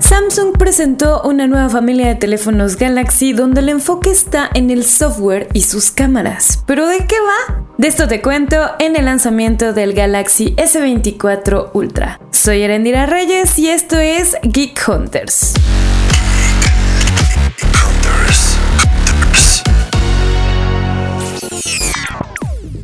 Samsung presentó una nueva familia de teléfonos Galaxy donde el enfoque está en el software y sus cámaras. ¿Pero de qué va? De esto te cuento en el lanzamiento del Galaxy S24 Ultra. Soy Erendira Reyes y esto es Geek Hunters.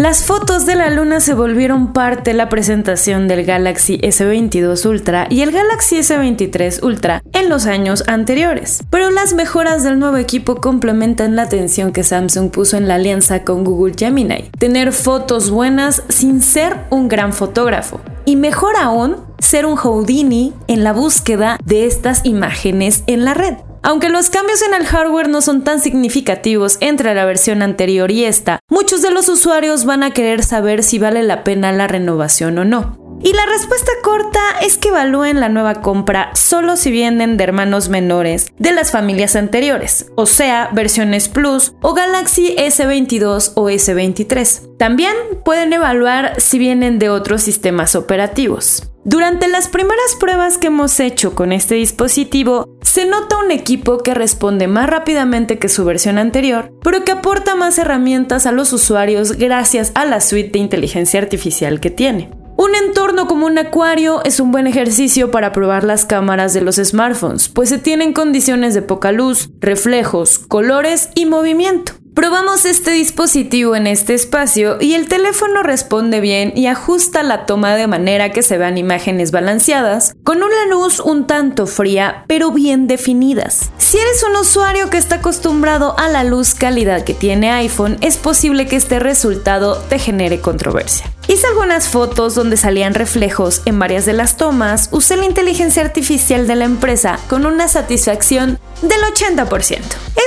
Las fotos de la luna se volvieron parte de la presentación del Galaxy S22 Ultra y el Galaxy S23 Ultra en los años anteriores, pero las mejoras del nuevo equipo complementan la atención que Samsung puso en la alianza con Google Gemini, tener fotos buenas sin ser un gran fotógrafo, y mejor aún, ser un Houdini en la búsqueda de estas imágenes en la red. Aunque los cambios en el hardware no son tan significativos entre la versión anterior y esta, muchos de los usuarios van a querer saber si vale la pena la renovación o no. Y la respuesta corta es que evalúen la nueva compra solo si vienen de hermanos menores de las familias anteriores, o sea, versiones Plus o Galaxy S22 o S23. También pueden evaluar si vienen de otros sistemas operativos. Durante las primeras pruebas que hemos hecho con este dispositivo, se nota un equipo que responde más rápidamente que su versión anterior, pero que aporta más herramientas a los usuarios gracias a la suite de inteligencia artificial que tiene. Un entorno como un acuario es un buen ejercicio para probar las cámaras de los smartphones, pues se tienen condiciones de poca luz, reflejos, colores y movimiento. Probamos este dispositivo en este espacio y el teléfono responde bien y ajusta la toma de manera que se vean imágenes balanceadas, con una luz un tanto fría pero bien definidas. Si eres un usuario que está acostumbrado a la luz calidad que tiene iPhone, es posible que este resultado te genere controversia. Hice algunas fotos donde salían reflejos en varias de las tomas, usé la inteligencia artificial de la empresa con una satisfacción del 80%.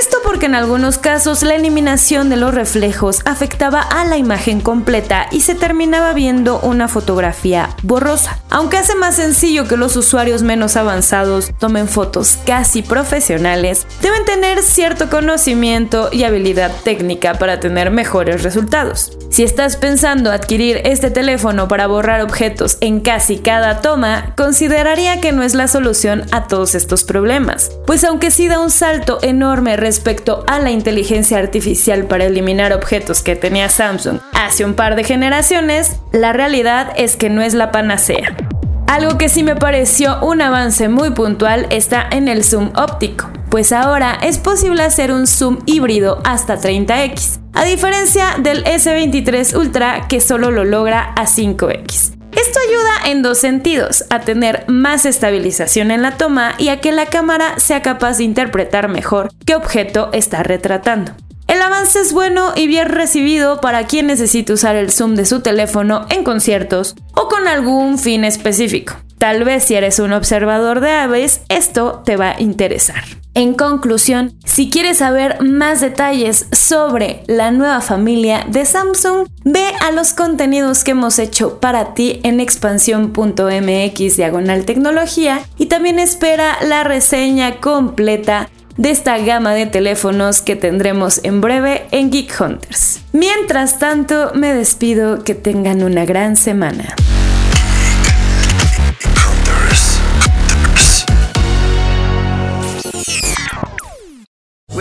Esto porque en algunos casos la eliminación de los reflejos afectaba a la imagen completa y se terminaba viendo una fotografía borrosa. Aunque hace más sencillo que los usuarios menos avanzados tomen fotos casi profesionales, deben tener cierto conocimiento y habilidad técnica para tener mejores resultados. Si estás pensando adquirir este teléfono para borrar objetos en casi cada toma, consideraría que no es la solución a todos estos problemas, pues aunque sí da un salto enorme respecto a la inteligencia artificial para eliminar objetos que tenía Samsung hace un par de generaciones, la realidad es que no es la panacea. Algo que sí me pareció un avance muy puntual está en el zoom óptico, pues ahora es posible hacer un zoom híbrido hasta 30x, a diferencia del S23 Ultra que solo lo logra a 5x. Esto ayuda en dos sentidos, a tener más estabilización en la toma y a que la cámara sea capaz de interpretar mejor qué objeto está retratando. El avance es bueno y bien recibido para quien necesite usar el zoom de su teléfono en conciertos o con algún fin específico. Tal vez si eres un observador de aves, esto te va a interesar. En conclusión, si quieres saber más detalles sobre la nueva familia de Samsung, ve a los contenidos que hemos hecho para ti en expansión.mx diagonal tecnología y también espera la reseña completa de esta gama de teléfonos que tendremos en breve en Geek Hunters. Mientras tanto, me despido, que tengan una gran semana.